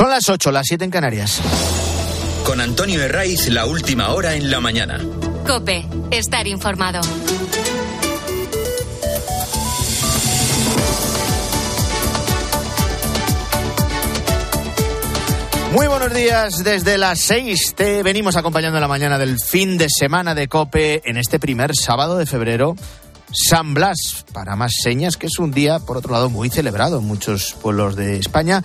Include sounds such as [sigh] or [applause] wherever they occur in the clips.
Son las 8, las 7 en Canarias. Con Antonio Herraiz, la última hora en la mañana. Cope, estar informado. Muy buenos días, desde las 6 te venimos acompañando la mañana del fin de semana de Cope en este primer sábado de febrero. San Blas, para más señas, que es un día, por otro lado, muy celebrado en muchos pueblos de España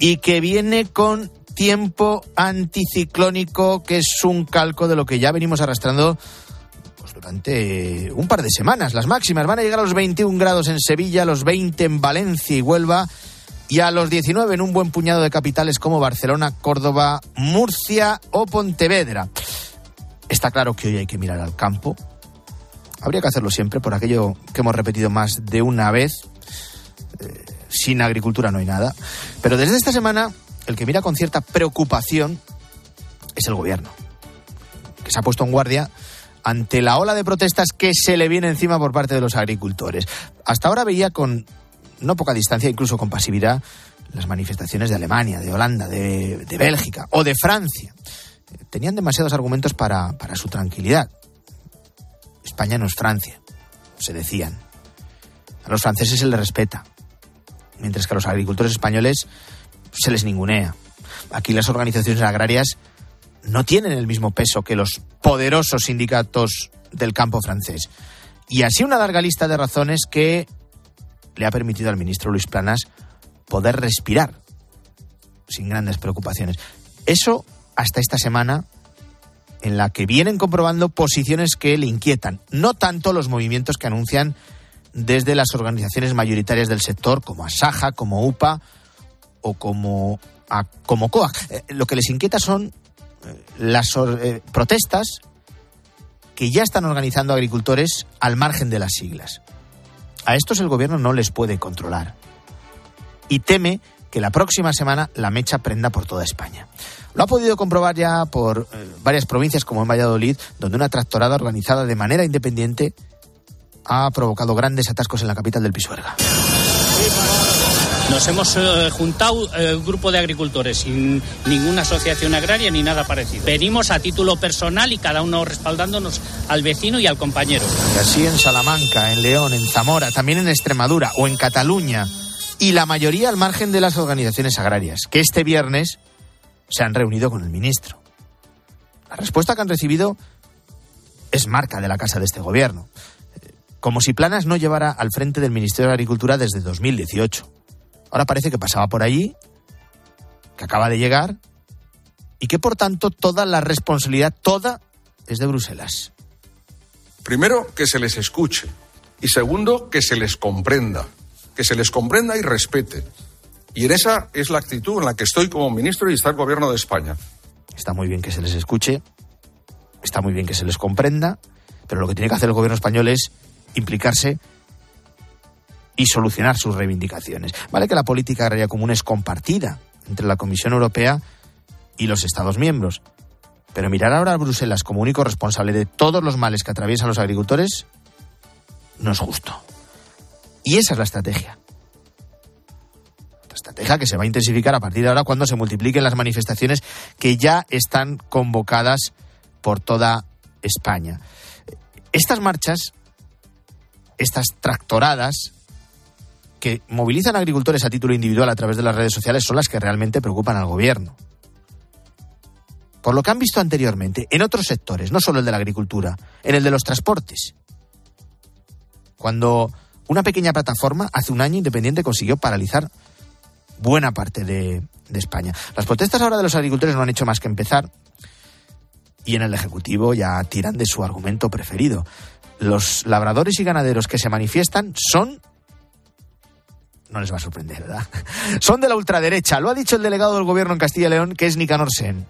y que viene con tiempo anticiclónico, que es un calco de lo que ya venimos arrastrando pues, durante un par de semanas. Las máximas van a llegar a los 21 grados en Sevilla, a los 20 en Valencia y Huelva y a los 19 en un buen puñado de capitales como Barcelona, Córdoba, Murcia o Pontevedra. Está claro que hoy hay que mirar al campo. Habría que hacerlo siempre por aquello que hemos repetido más de una vez. Eh, sin agricultura no hay nada. Pero desde esta semana, el que mira con cierta preocupación es el gobierno, que se ha puesto en guardia ante la ola de protestas que se le viene encima por parte de los agricultores. Hasta ahora veía con no poca distancia, incluso con pasividad, las manifestaciones de Alemania, de Holanda, de, Bélgica o de Francia. Tenían demasiados argumentos para, su tranquilidad. España no es Francia, se decían. A los franceses se les respeta, mientras que a los agricultores españoles se les ningunea. Aquí las organizaciones agrarias no tienen el mismo peso que los poderosos sindicatos del campo francés. Y así una larga lista de razones que le ha permitido al ministro Luis Planas poder respirar sin grandes preocupaciones. Eso hasta esta semana en la que vienen comprobando posiciones que le inquietan, no tanto los movimientos que anuncian desde las organizaciones mayoritarias del sector, como Asaja, como UPA o como, como COAG. Eh, lo que les inquieta son eh, las eh, protestas que ya están organizando agricultores al margen de las siglas. A estos el gobierno no les puede controlar y teme que la próxima semana la mecha prenda por toda España. Lo ha podido comprobar ya por varias provincias como en Valladolid, donde una tractorada organizada de manera independiente ha provocado grandes atascos en la capital del Pisuerga. Nos hemos eh, juntado eh, un grupo de agricultores sin ninguna asociación agraria ni nada parecido. Venimos a título personal y cada uno respaldándonos al vecino y al compañero. Y así en Salamanca, en León, en Zamora, también en Extremadura o en Cataluña. Y la mayoría al margen de las organizaciones agrarias, que este viernes se han reunido con el ministro. La respuesta que han recibido es marca de la casa de este gobierno como si Planas no llevara al frente del Ministerio de Agricultura desde 2018. Ahora parece que pasaba por allí, que acaba de llegar y que por tanto toda la responsabilidad, toda, es de Bruselas. Primero, que se les escuche y segundo, que se les comprenda, que se les comprenda y respete. Y en esa es la actitud en la que estoy como ministro y está el gobierno de España. Está muy bien que se les escuche, está muy bien que se les comprenda, pero lo que tiene que hacer el gobierno español es implicarse y solucionar sus reivindicaciones. Vale que la política agraria común es compartida entre la Comisión Europea y los Estados miembros, pero mirar ahora a Bruselas como único responsable de todos los males que atraviesan los agricultores no es justo. Y esa es la estrategia. La estrategia que se va a intensificar a partir de ahora cuando se multipliquen las manifestaciones que ya están convocadas por toda España. Estas marchas estas tractoradas que movilizan agricultores a título individual a través de las redes sociales son las que realmente preocupan al gobierno. Por lo que han visto anteriormente en otros sectores, no solo el de la agricultura, en el de los transportes. Cuando una pequeña plataforma hace un año independiente consiguió paralizar buena parte de, de España. Las protestas ahora de los agricultores no han hecho más que empezar y en el Ejecutivo ya tiran de su argumento preferido los labradores y ganaderos que se manifiestan son no les va a sorprender, ¿verdad? [laughs] Son de la ultraderecha. Lo ha dicho el delegado del gobierno en Castilla y León, que es Nicanor Sen.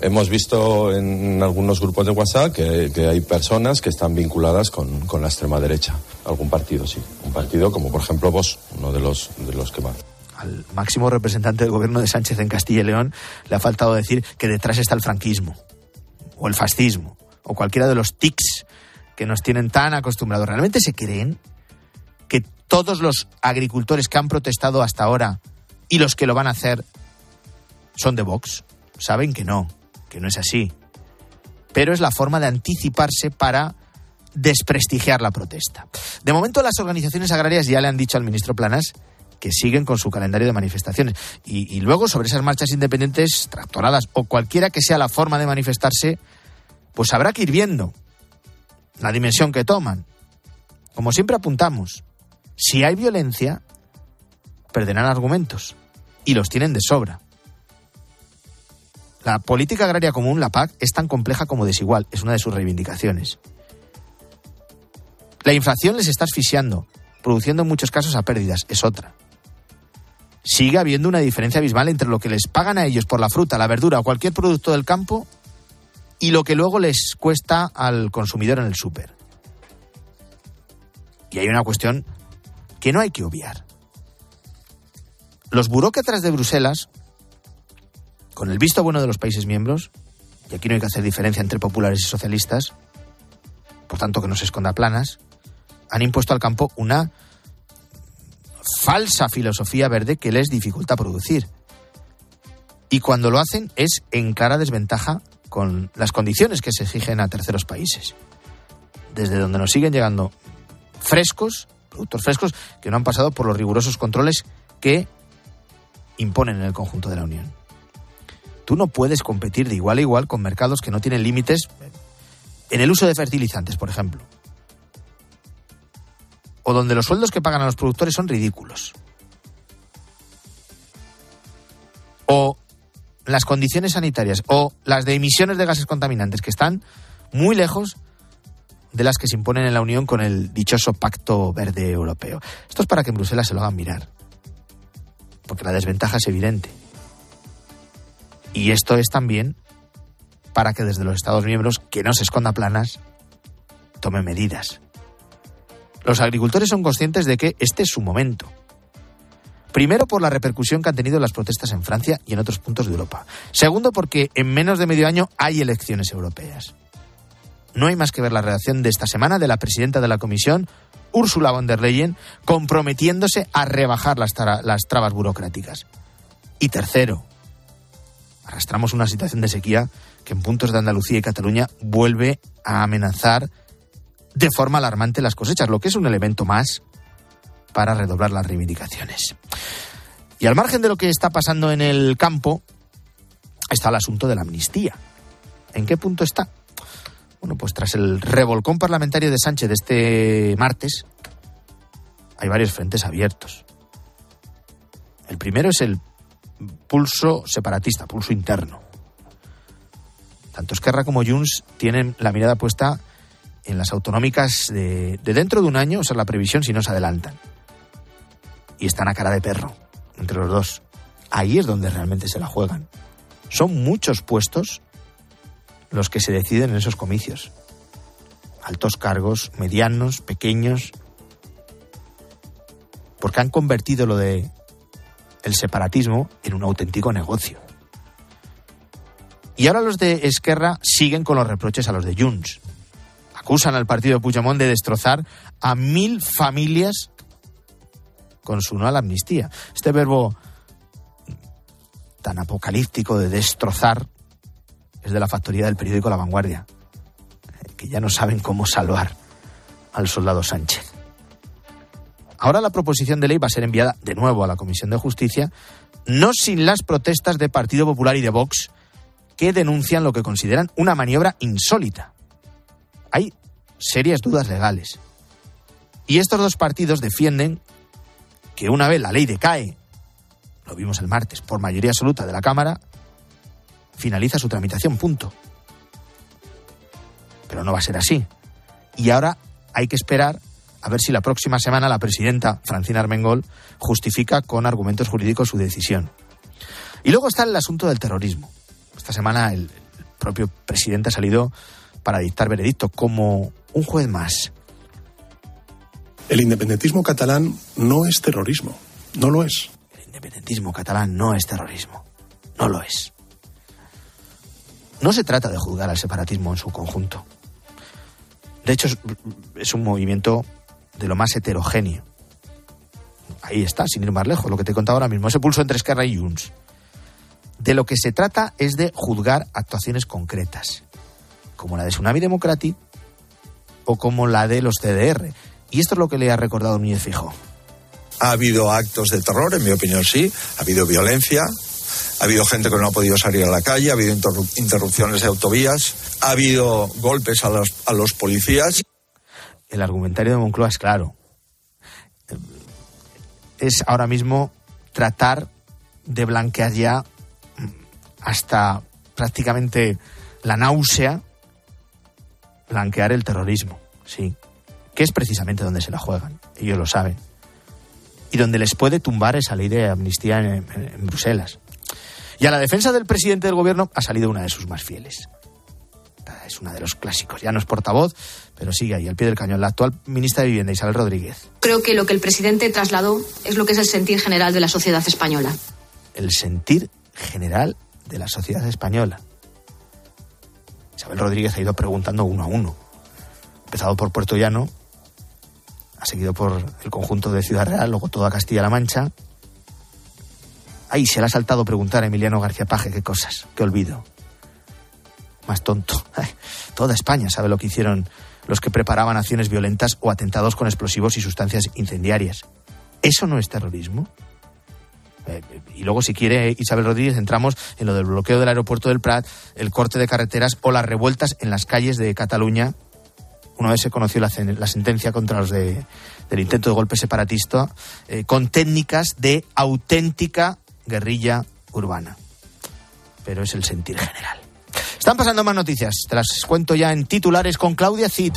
Hemos visto en algunos grupos de WhatsApp que, hay personas que están vinculadas con, la extrema derecha. Algún partido, sí. Un partido como, por ejemplo, vos, uno de los, de los que más. Al máximo representante del gobierno de Sánchez en Castilla y León le ha faltado decir que detrás está el franquismo, o el fascismo, o cualquiera de los tics que nos tienen tan acostumbrados. ¿Realmente se creen que todos los agricultores que han protestado hasta ahora y los que lo van a hacer son de Vox, saben que no, que no es así. Pero es la forma de anticiparse para desprestigiar la protesta. De momento las organizaciones agrarias ya le han dicho al ministro Planas que siguen con su calendario de manifestaciones. Y, luego sobre esas marchas independientes, tractoradas o cualquiera que sea la forma de manifestarse, pues habrá que ir viendo la dimensión que toman. Como siempre apuntamos, si hay violencia, perderán argumentos. Y los tienen de sobra. La política agraria común, la PAC, es tan compleja como desigual. Es una de sus reivindicaciones. La inflación les está asfixiando, produciendo en muchos casos a pérdidas. Es otra. Sigue habiendo una diferencia abismal entre lo que les pagan a ellos por la fruta, la verdura o cualquier producto del campo y lo que luego les cuesta al consumidor en el súper. Y hay una cuestión que no hay que obviar. Los burócratas de Bruselas, con el visto bueno de los países miembros, y aquí no hay que hacer diferencia entre populares y socialistas, por tanto que no se esconda planas, han impuesto al campo una falsa filosofía verde que les dificulta producir. Y cuando lo hacen es en cara desventaja con las condiciones que se exigen a terceros países. Desde donde nos siguen llegando frescos, productos frescos, que no han pasado por los rigurosos controles que imponen en el conjunto de la Unión. Tú no puedes competir de igual a igual con mercados que no tienen límites en el uso de fertilizantes, por ejemplo. O donde los sueldos que pagan a los productores son ridículos. O las condiciones sanitarias o las de emisiones de gases contaminantes que están muy lejos de las que se imponen en la Unión con el dichoso Pacto Verde Europeo. Esto es para que en Bruselas se lo hagan mirar, porque la desventaja es evidente. Y esto es también para que desde los Estados miembros, que no se esconda planas, tomen medidas. Los agricultores son conscientes de que este es su momento. Primero, por la repercusión que han tenido las protestas en Francia y en otros puntos de Europa. Segundo, porque en menos de medio año hay elecciones europeas. No hay más que ver la reacción de esta semana de la presidenta de la Comisión, Ursula von der Leyen, comprometiéndose a rebajar las, las trabas burocráticas. Y tercero, arrastramos una situación de sequía que en puntos de Andalucía y Cataluña vuelve a amenazar de forma alarmante las cosechas, lo que es un elemento más para redoblar las reivindicaciones. Y al margen de lo que está pasando en el campo, está el asunto de la amnistía. ¿En qué punto está? Bueno, pues tras el revolcón parlamentario de Sánchez de este martes, hay varios frentes abiertos. El primero es el pulso separatista, pulso interno. Tanto Esquerra como Junts tienen la mirada puesta en las autonómicas de, de dentro de un año, o sea, la previsión si no se adelantan. Y están a cara de perro entre los dos. Ahí es donde realmente se la juegan. Son muchos puestos los que se deciden en esos comicios. Altos cargos, medianos, pequeños. Porque han convertido lo de el separatismo en un auténtico negocio. Y ahora los de Esquerra siguen con los reproches a los de Junts. Acusan al partido de Puigdemont de destrozar a mil familias con su no a la amnistía. Este verbo tan apocalíptico de destrozar es de la factoría del periódico La Vanguardia, que ya no saben cómo salvar al soldado Sánchez. Ahora la proposición de ley va a ser enviada de nuevo a la Comisión de Justicia, no sin las protestas de Partido Popular y de Vox, que denuncian lo que consideran una maniobra insólita. Hay serias dudas legales. Y estos dos partidos defienden que una vez la ley decae, lo vimos el martes, por mayoría absoluta de la Cámara, finaliza su tramitación, punto. Pero no va a ser así. Y ahora hay que esperar a ver si la próxima semana la presidenta Francina Armengol justifica con argumentos jurídicos su decisión. Y luego está el asunto del terrorismo. Esta semana el propio presidente ha salido para dictar veredicto como un juez más. El independentismo catalán no es terrorismo, no lo es. El independentismo catalán no es terrorismo, no lo es. No se trata de juzgar al separatismo en su conjunto. De hecho, es un movimiento de lo más heterogéneo. Ahí está, sin ir más lejos, lo que te he contado ahora mismo, ese pulso entre Esquerra y Junts. De lo que se trata es de juzgar actuaciones concretas, como la de Tsunami Democratic o como la de los CDR. Y esto es lo que le ha recordado Núñez Fijo. Ha habido actos de terror, en mi opinión sí, ha habido violencia, ha habido gente que no ha podido salir a la calle, ha habido interrupciones de autovías, ha habido golpes a los, a los policías. El argumentario de Moncloa es claro. Es ahora mismo tratar de blanquear ya hasta prácticamente la náusea, blanquear el terrorismo, sí, que es precisamente donde se la juegan, ellos lo saben, y donde les puede tumbar esa ley de amnistía en, en Bruselas. Y a la defensa del presidente del gobierno ha salido una de sus más fieles. Es una de los clásicos. Ya no es portavoz, pero sigue ahí, al pie del cañón. La actual ministra de Vivienda, Isabel Rodríguez. Creo que lo que el presidente trasladó es lo que es el sentir general de la sociedad española. El sentir general de la sociedad española. Isabel Rodríguez ha ido preguntando uno a uno. Empezado por Puerto Llano, seguido por el conjunto de Ciudad Real, luego toda Castilla-La Mancha, Ay, se le ha saltado preguntar a Emiliano García Paje qué cosas, qué olvido. Más tonto. toda España sabe lo que hicieron los que preparaban acciones violentas o atentados con explosivos y sustancias incendiarias. ¿Eso no es terrorismo? Eh, y luego, si quiere Isabel Rodríguez, entramos en lo del bloqueo del aeropuerto del Prat, el corte de carreteras o las revueltas en las calles de Cataluña. Una vez se conoció la, sentencia contra los de, del intento de golpe separatista, eh, con técnicas de auténtica guerrilla urbana. Pero es el sentir general. Están pasando más noticias. Te las cuento ya en titulares con Claudia Cid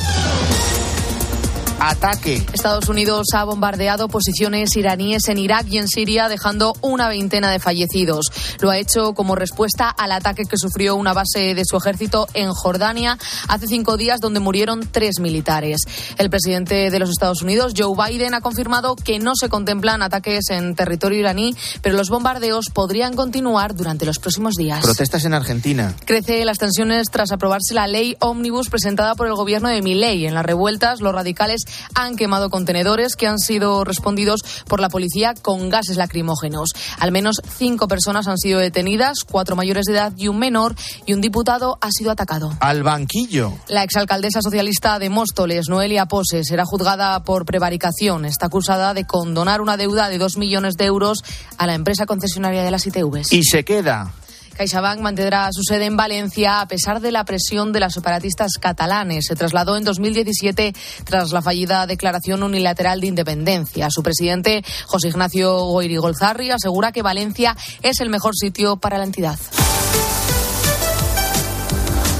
ataque. Estados Unidos ha bombardeado posiciones iraníes en Irak y en Siria, dejando una veintena de fallecidos. Lo ha hecho como respuesta al ataque que sufrió una base de su ejército en Jordania hace cinco días, donde murieron tres militares. El presidente de los Estados Unidos, Joe Biden, ha confirmado que no se contemplan ataques en territorio iraní, pero los bombardeos podrían continuar durante los próximos días. Protestas en Argentina. Crece las tensiones tras aprobarse la ley ómnibus presentada por el gobierno de Milei. En las revueltas, los radicales han quemado contenedores que han sido respondidos por la policía con gases lacrimógenos. Al menos cinco personas han sido detenidas, cuatro mayores de edad y un menor, y un diputado ha sido atacado. Al banquillo. La exalcaldesa socialista de Móstoles, Noelia Pose, será juzgada por prevaricación. Está acusada de condonar una deuda de dos millones de euros a la empresa concesionaria de las ITVs. Y se queda. CaixaBank mantendrá su sede en Valencia a pesar de la presión de los separatistas catalanes. Se trasladó en 2017 tras la fallida declaración unilateral de independencia. Su presidente, José Ignacio Goirigolzarri, asegura que Valencia es el mejor sitio para la entidad.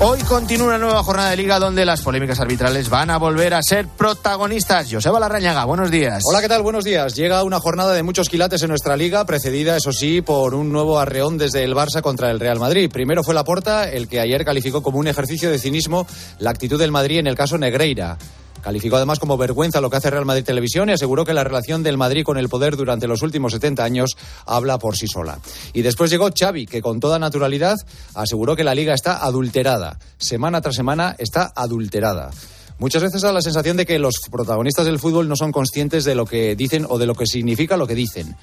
Hoy continúa una nueva jornada de liga donde las polémicas arbitrales van a volver a ser protagonistas. Joseba Larrañaga, buenos días. Hola, ¿qué tal? Buenos días. Llega una jornada de muchos quilates en nuestra liga, precedida, eso sí, por un nuevo arreón desde el Barça contra el Real Madrid. Primero fue la Porta, el que ayer calificó como un ejercicio de cinismo la actitud del Madrid en el caso Negreira. Calificó además como vergüenza lo que hace Real Madrid Televisión y aseguró que la relación del Madrid con el poder durante los últimos 70 años habla por sí sola. Y después llegó Xavi, que con toda naturalidad aseguró que la liga está adulterada. Semana tras semana está adulterada. Muchas veces da la sensación de que los protagonistas del fútbol no son conscientes de lo que dicen o de lo que significa lo que dicen.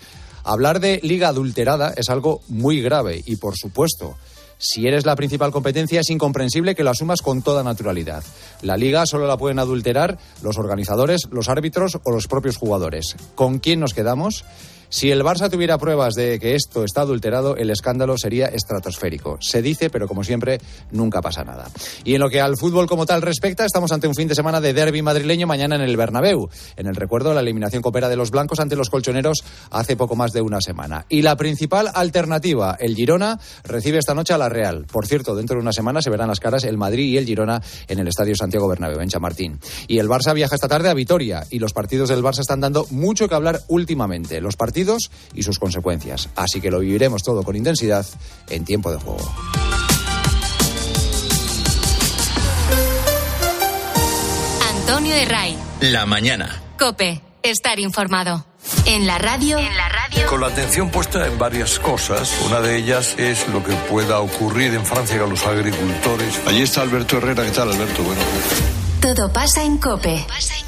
Hablar de liga adulterada es algo muy grave y, por supuesto, si eres la principal competencia, es incomprensible que lo asumas con toda naturalidad. La liga solo la pueden adulterar los organizadores, los árbitros o los propios jugadores. ¿Con quién nos quedamos? Si el Barça tuviera pruebas de que esto está adulterado, el escándalo sería estratosférico. Se dice, pero como siempre, nunca pasa nada. Y en lo que al fútbol como tal respecta, estamos ante un fin de semana de derby madrileño mañana en el Bernabéu. En el recuerdo la eliminación copera de los blancos ante los colchoneros hace poco más de una semana. Y la principal alternativa, el Girona, recibe esta noche a la Real. Por cierto, dentro de una semana se verán las caras el Madrid y el Girona en el Estadio Santiago Bernabéu, en Chamartín. Y el Barça viaja esta tarde a Vitoria y los partidos del Barça están dando mucho que hablar últimamente. Los y sus consecuencias. Así que lo viviremos todo con intensidad en tiempo de juego. Antonio de Ray. La mañana. Cope. Estar informado. En la radio. En la radio. Con la atención puesta en varias cosas. Una de ellas es lo que pueda ocurrir en Francia con los agricultores. Allí está Alberto Herrera. ¿Qué tal, Alberto? Bueno. Todo pasa en Cope. Pasa en.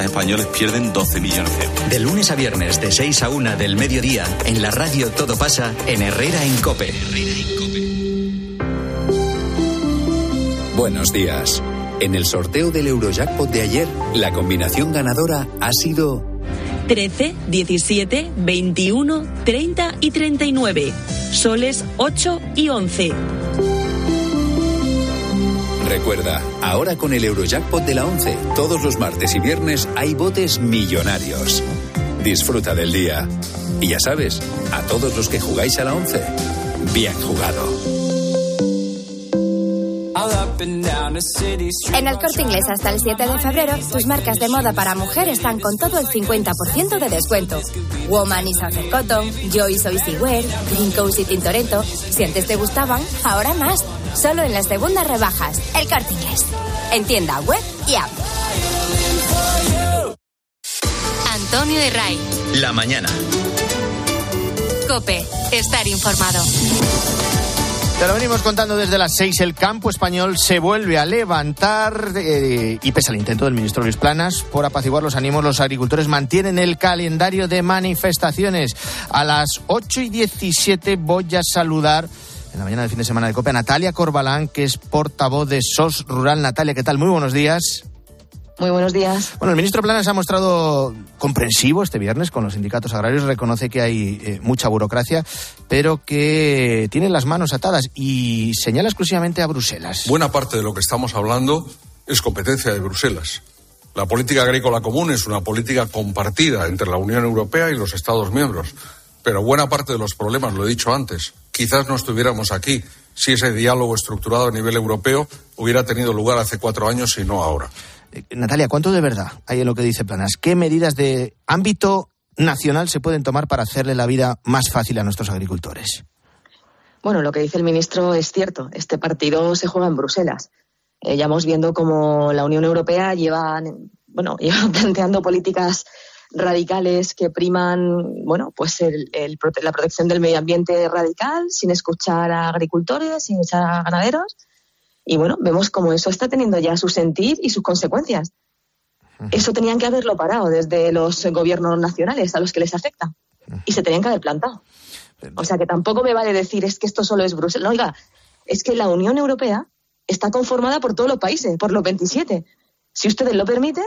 españoles pierden 12 millones de euros. De lunes a viernes de 6 a 1 del mediodía, en la radio Todo pasa en Herrera en Cope. Buenos días. En el sorteo del Eurojackpot de ayer, la combinación ganadora ha sido 13, 17, 21, 30 y 39. Soles 8 y 11. Recuerda, ahora con el Eurojackpot de la 11, todos los martes y viernes hay botes millonarios. Disfruta del día. Y ya sabes, a todos los que jugáis a la 11, bien jugado. En el corte inglés hasta el 7 de febrero, tus marcas de moda para mujer están con todo el 50% de descuento. Woman y Southern Cotton, Joyce y Wear, Green Coast y Tintoretto. Si antes te gustaban, ahora más. Solo en las segundas rebajas. El corte inglés. En tienda web y app. Antonio de Ray. La mañana. Cope. Estar informado. Te lo venimos contando desde las seis. El campo español se vuelve a levantar eh, y pese al intento del ministro Luis Planas por apaciguar los ánimos, los agricultores mantienen el calendario de manifestaciones. A las 8 y 17 voy a saludar en la mañana del fin de semana de COPE a Natalia Corbalán, que es portavoz de SOS Rural. Natalia, ¿qué tal? Muy buenos días. Muy buenos días. Bueno, el ministro Planas ha mostrado comprensivo este viernes con los sindicatos agrarios, reconoce que hay eh, mucha burocracia, pero que tiene las manos atadas y señala exclusivamente a Bruselas. Buena parte de lo que estamos hablando es competencia de Bruselas. La política agrícola común es una política compartida entre la Unión Europea y los Estados miembros, pero buena parte de los problemas, lo he dicho antes, quizás no estuviéramos aquí si ese diálogo estructurado a nivel europeo hubiera tenido lugar hace cuatro años y no ahora. Eh, Natalia, ¿cuánto de verdad hay en lo que dice Planas? ¿Qué medidas de ámbito nacional se pueden tomar para hacerle la vida más fácil a nuestros agricultores? Bueno, lo que dice el ministro es cierto. Este partido se juega en Bruselas. Eh, ya vamos viendo cómo la Unión Europea lleva, bueno, [laughs] lleva planteando políticas radicales que priman, bueno, pues el, el, la protección del medio ambiente radical, sin escuchar a agricultores, sin escuchar a ganaderos. Y bueno, vemos cómo eso está teniendo ya su sentir y sus consecuencias. Eso tenían que haberlo parado desde los gobiernos nacionales a los que les afecta. Y se tenían que haber plantado. O sea que tampoco me vale decir es que esto solo es Bruselas. No, oiga, es que la Unión Europea está conformada por todos los países, por los 27. Si ustedes lo permiten,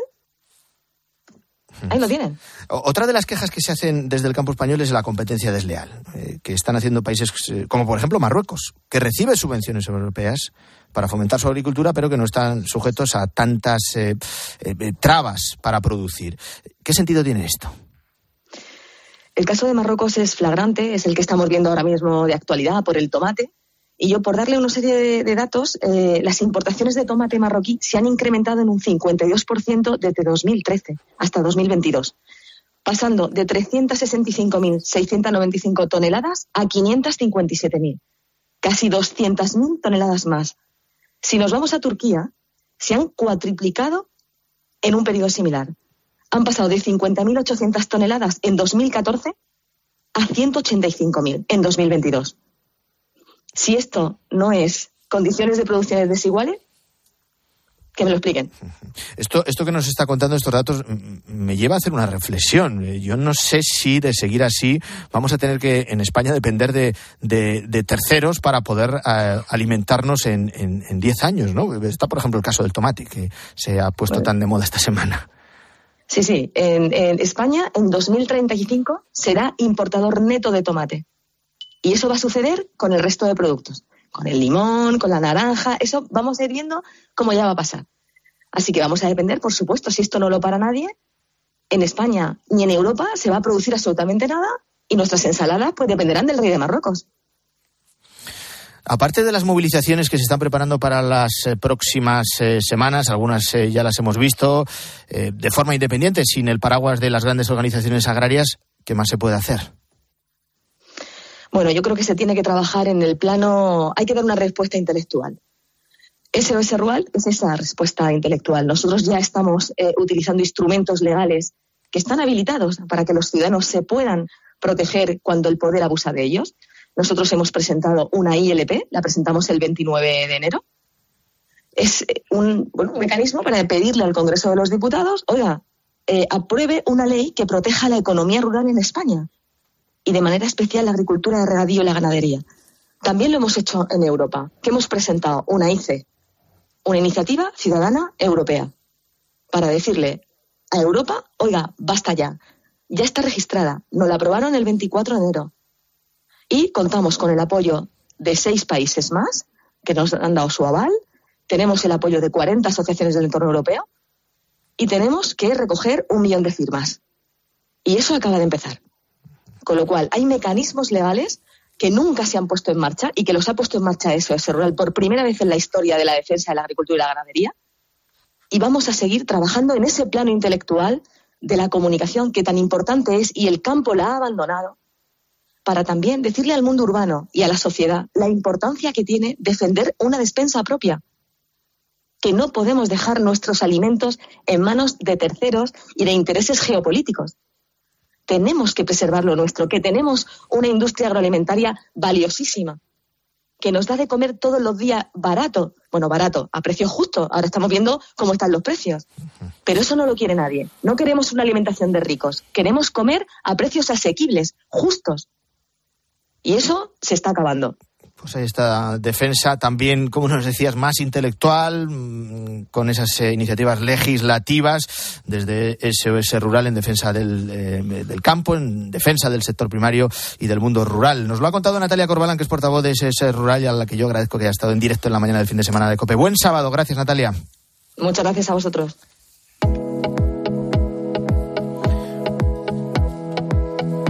Ahí lo tienen. Otra de las quejas que se hacen desde el campo español es la competencia desleal, eh, que están haciendo países eh, como, por ejemplo, Marruecos, que recibe subvenciones europeas para fomentar su agricultura, pero que no están sujetos a tantas eh, trabas para producir. ¿Qué sentido tiene esto? El caso de Marruecos es flagrante, es el que estamos viendo ahora mismo de actualidad por el tomate. Y yo, por darle una serie de, datos, eh, las importaciones de tomate marroquí se han incrementado en un 52% desde 2013 hasta 2022, pasando de 365.695 toneladas a 557.000, casi 200.000 toneladas más. Si nos vamos a Turquía, se han cuatriplicado en un periodo similar. Han pasado de 50.800 toneladas en 2014 a 185.000 en 2022. Si esto no es condiciones de producción desiguales, que me lo expliquen. [laughs] Esto, esto que nos está contando estos datos me lleva a hacer una reflexión. Yo no sé si de seguir así vamos a tener que en España depender de, de, de terceros para poder uh, alimentarnos en 10 en, en años. ¿no? Está, por ejemplo, el caso del tomate, que se ha puesto bueno. tan de moda esta semana. Sí, sí. En, en España, en 2035, será importador neto de tomate. Y eso va a suceder con el resto de productos, con el limón, con la naranja, eso vamos a ir viendo cómo ya va a pasar. Así que vamos a depender, por supuesto, si esto no lo para nadie, en España ni en Europa se va a producir absolutamente nada y nuestras ensaladas pues dependerán del rey de Marruecos. Aparte de las movilizaciones que se están preparando para las eh, próximas eh, semanas, algunas eh, ya las hemos visto de forma independiente, sin el paraguas de las grandes organizaciones agrarias, ¿qué más se puede hacer? Bueno, yo creo que se tiene que trabajar en el plano, hay que dar una respuesta intelectual. SOS Rural es esa respuesta intelectual. Nosotros ya estamos utilizando instrumentos legales que están habilitados para que los ciudadanos se puedan proteger cuando el poder abusa de ellos. Nosotros hemos presentado una ILP, la presentamos el 29 de enero. Es eh, un, mecanismo para pedirle al Congreso de los Diputados, oiga, eh, apruebe una ley que proteja la economía rural en España y de manera especial la agricultura de regadío y la ganadería. También lo hemos hecho en Europa, que hemos presentado una ICE, una iniciativa ciudadana europea, para decirle a Europa, oiga, basta ya, ya está registrada, nos la aprobaron el 24 de enero, y contamos con el apoyo de seis países más que nos han dado su aval. Tenemos el apoyo de 40 asociaciones del entorno europeo y tenemos que recoger un millón de firmas. Y eso acaba de empezar. Con lo cual, hay mecanismos legales que nunca se han puesto en marcha y que los ha puesto en marcha SOS Rural por primera vez en la historia de la defensa de la agricultura y la ganadería. Y vamos a seguir trabajando en ese plano intelectual de la comunicación que tan importante es y el campo la ha abandonado para también decirle al mundo urbano y a la sociedad la importancia que tiene defender una despensa propia, que no podemos dejar nuestros alimentos en manos de terceros y de intereses geopolíticos. Tenemos que preservar lo nuestro, que tenemos una industria agroalimentaria valiosísima, que nos da de comer todos los días barato, bueno, barato, a precio justo. Ahora estamos viendo cómo están los precios. Pero eso no lo quiere nadie. No queremos una alimentación de ricos. Queremos comer a precios asequibles, justos. Y eso se está acabando. Pues ahí está defensa también, como nos decías, más intelectual, mm, con esas eh, iniciativas legislativas desde SOS Rural en defensa del, eh, del, campo, en defensa del sector primario y del mundo rural. Nos lo ha contado Natalia Corbalán, que es portavoz de SOS Rural y a la que yo agradezco que haya estado en directo en la mañana del fin de semana de COPE. Buen sábado, gracias Natalia. Muchas gracias a vosotros.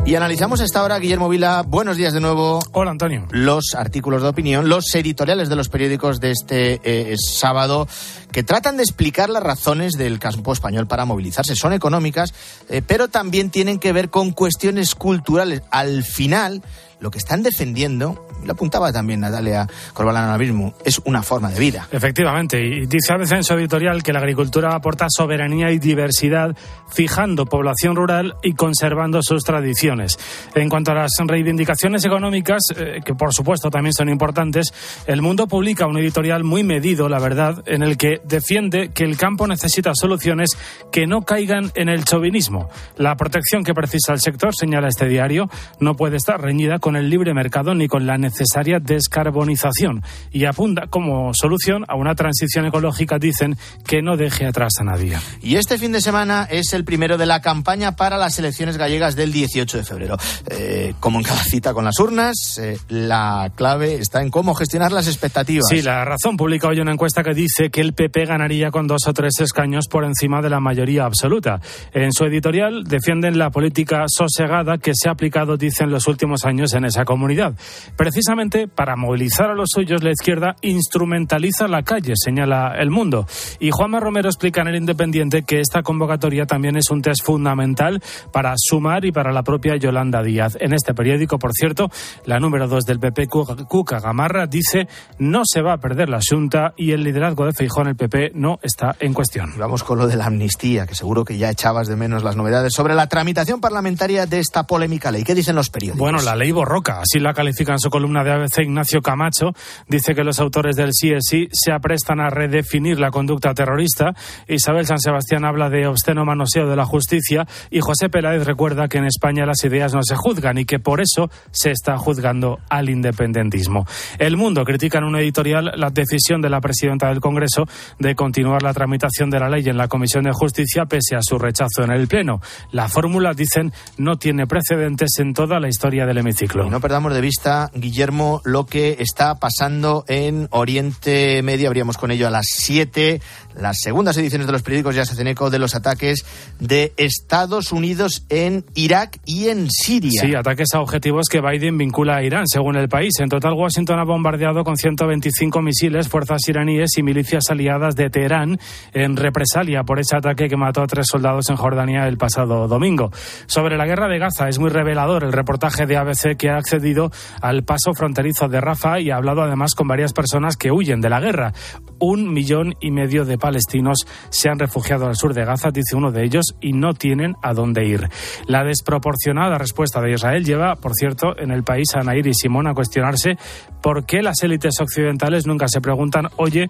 Y analizamos a esta hora, Guillermo Vila. Buenos días de nuevo. Hola, Antonio. Los artículos de opinión, los editoriales de los periódicos de este eh, sábado que tratan de explicar las razones del campo español para movilizarse. Son económicas, eh, pero también tienen que ver con cuestiones culturales. Al final, lo que están defendiendo, lo apuntaba también Natalia Corbalán ahora mismo, es una forma de vida. Efectivamente, y dice en su editorial que la agricultura aporta soberanía y diversidad, fijando población rural y conservando sus tradiciones. En cuanto a las reivindicaciones económicas, eh, que por supuesto también son importantes, El Mundo publica un editorial muy medido, la verdad, en el que defiende que el campo necesita soluciones que no caigan en el chauvinismo. La protección que precisa el sector, señala este diario, no puede estar reñida con el libre mercado ni con la necesaria descarbonización y apunta como solución a una transición ecológica, dicen, que no deje atrás a nadie. Y este fin de semana es el primero de la campaña para las elecciones gallegas del 18 de febrero. Eh, como en cada cita con las urnas, eh, la clave está en cómo gestionar las expectativas. Sí, la razón publica hoy una encuesta que dice que el PP ganaría con dos o tres escaños por encima de la mayoría absoluta. En su editorial defienden la política sosegada que se ha aplicado, dicen, los últimos años en esa comunidad. Precisamente para movilizar a los suyos, la izquierda instrumentaliza la calle, señala El Mundo. Y Juanma Romero explica en El Independiente que esta convocatoria también es un test fundamental para sumar y para la propia Yolanda Díaz. En este periódico, por cierto, la número dos del PP, Cuca Gamarra, dice no se va a perder la Junta y el liderazgo de Feijón, el PP, no está en cuestión. vamos con lo de la amnistía, que seguro que ya echabas de menos las novedades sobre la tramitación parlamentaria de esta polémica ley. ¿Qué dicen los periódicos? Bueno, la ley Roca, así la califica en su columna de ABC Ignacio Camacho, dice que los autores del CSI se aprestan a redefinir la conducta terrorista. Isabel San Sebastián habla de obsceno manoseo de la justicia y José Peláez recuerda que en España las ideas no se juzgan y que por eso se está juzgando al independentismo. El Mundo critica en un editorial la decisión de la presidenta del Congreso de continuar la tramitación de la ley en la Comisión de Justicia pese a su rechazo en el Pleno. La fórmula, dicen, no tiene precedentes en toda la historia del hemiciclo. Ciclo. Y no perdamos de vista, Guillermo, lo que está pasando en Oriente Medio. Habríamos con ello a las 7. Las segundas ediciones de los periódicos ya se hacen eco de los ataques de Estados Unidos en Irak y en Siria. Sí, ataques a objetivos que Biden vincula a Irán, según el país. En total, Washington ha bombardeado con 125 misiles fuerzas iraníes y milicias aliadas de Teherán en represalia por ese ataque que mató a tres soldados en Jordania el pasado domingo. Sobre la guerra de Gaza, es muy revelador el reportaje de ABC que ha accedido al paso fronterizo de Rafa y ha hablado además con varias personas que huyen de la guerra. Un millón y medio de palestinos se han refugiado al sur de Gaza, dice uno de ellos, y no tienen a dónde ir. La desproporcionada respuesta de Israel lleva, por cierto, en el país a Nair y Simón a cuestionarse por qué las élites occidentales nunca se preguntan, oye,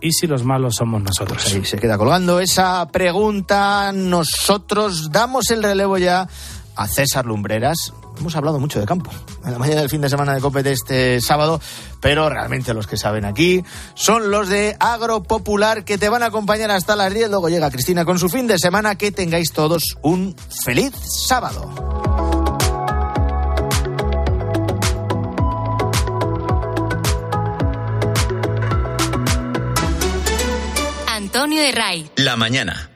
¿y si los malos somos nosotros? Ahí se queda colgando esa pregunta. Nosotros damos el relevo ya a César Lumbreras. Hemos hablado mucho de campo en la mañana del fin de semana de COPE de este sábado, pero realmente los que saben aquí son los de Agropopular que te van a acompañar hasta las 10. Luego llega Cristina con su fin de semana. Que tengáis todos un feliz sábado. Antonio de Ray. La mañana.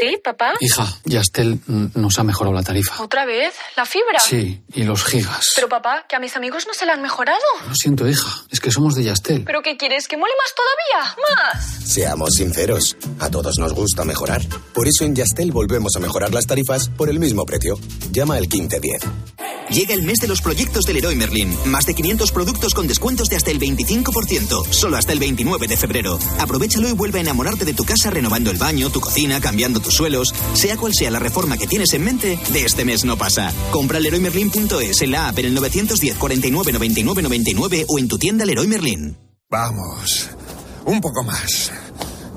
¿Sí, papá? Hija, Yastel nos ha mejorado la tarifa. ¿Otra vez? ¿La fibra? Sí, y los gigas. Pero papá, que a mis amigos no se la han mejorado. Lo siento, hija, es que somos de Yastel. ¿Pero qué quieres? ¿Que mole más todavía? ¡Más! Seamos sinceros, a todos nos gusta mejorar. Por eso en Yastel volvemos a mejorar las tarifas por el mismo precio. Llama al 1510. Llega el mes de los proyectos del Leroy Merlin. Más de 500 productos con descuentos de hasta el 25%. Solo hasta el 29 de febrero. Aprovechalo y vuelve a enamorarte de tu casa renovando el baño, tu cocina, cambiando tus suelos. Sea cual sea la reforma que tienes en mente, de este mes no pasa. Compra leroymerlin.es en la app en el 910 49 99 99 o en tu tienda Leroy Merlin. Vamos, un poco más.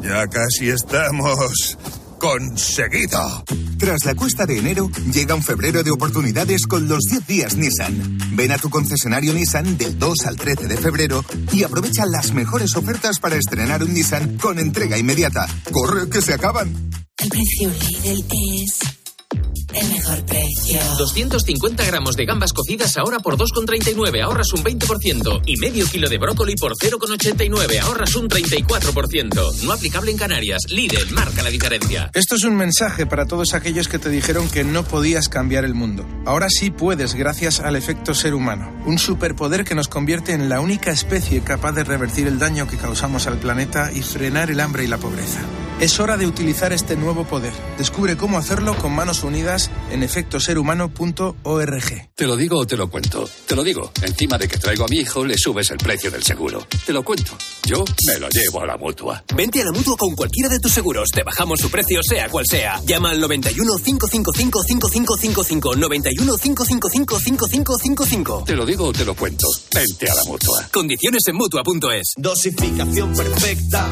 Ya casi estamos conseguido. Tras la cuesta de enero, llega un febrero de oportunidades con los 10 días Nissan. Ven a tu concesionario Nissan del 2 al 13 de febrero y aprovecha las mejores ofertas para estrenar un Nissan con entrega inmediata. ¡Corre, que se acaban! El precio Lidl es el mejor precio. 250 gramos de gambas cocidas ahora por 2,39, ahorras un 20%. Y medio kilo de brócoli por 0,89, ahorras un 34%. No aplicable en Canarias. Lidl marca la diferencia. Esto es un mensaje para todos aquellos que te dijeron que no podías cambiar el mundo. Ahora sí puedes gracias al efecto ser humano. Un superpoder que nos convierte en la única especie capaz de revertir el daño que causamos al planeta y frenar el hambre y la pobreza. Es hora de utilizar este nuevo poder. Descubre cómo hacerlo con manos unidas en efectoserhumano.org. Te lo digo o te lo cuento. Te lo digo. Encima de que traigo a mi hijo, le subes el precio del seguro. Te lo cuento. Yo me lo llevo a la mutua. Vente a la mutua con cualquiera de tus seguros. Te bajamos su precio, sea cual sea. Llama al 91 555 5555. 91 555 5555. Te lo digo o te lo cuento. Vente a la mutua. Condiciones en mutua.es. Dosificación perfecta.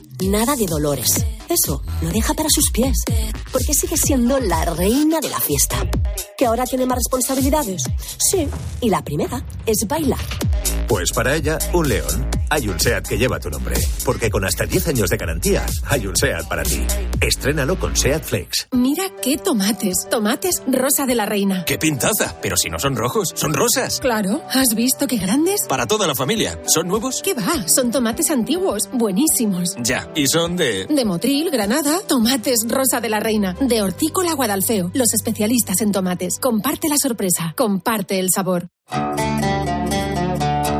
nada de dolores. Eso lo deja para sus pies. Porque sigue siendo la reina de la fiesta. ¿Que ahora tiene más responsabilidades? Sí. Y la primera es bailar. Pues para ella, un león. Hay un SEAT que lleva tu nombre. Porque con hasta 10 años de garantía, hay un SEAT para ti. Estrénalo con SEAT Flex. Mira qué tomates. Tomates rosa de la reina. ¡Qué pintaza! Pero si no son rojos, son rosas. Claro. ¿Has visto qué grandes? Para toda la familia. ¿Son nuevos? ¿Qué va? Son tomates antiguos. Buenísimos. Ya. ¿Y son de...? De Motril, Granada. Tomates rosa de la reina. De Hortícola Guadalfeo. Los especialistas en tomates. Comparte la sorpresa. Comparte el sabor.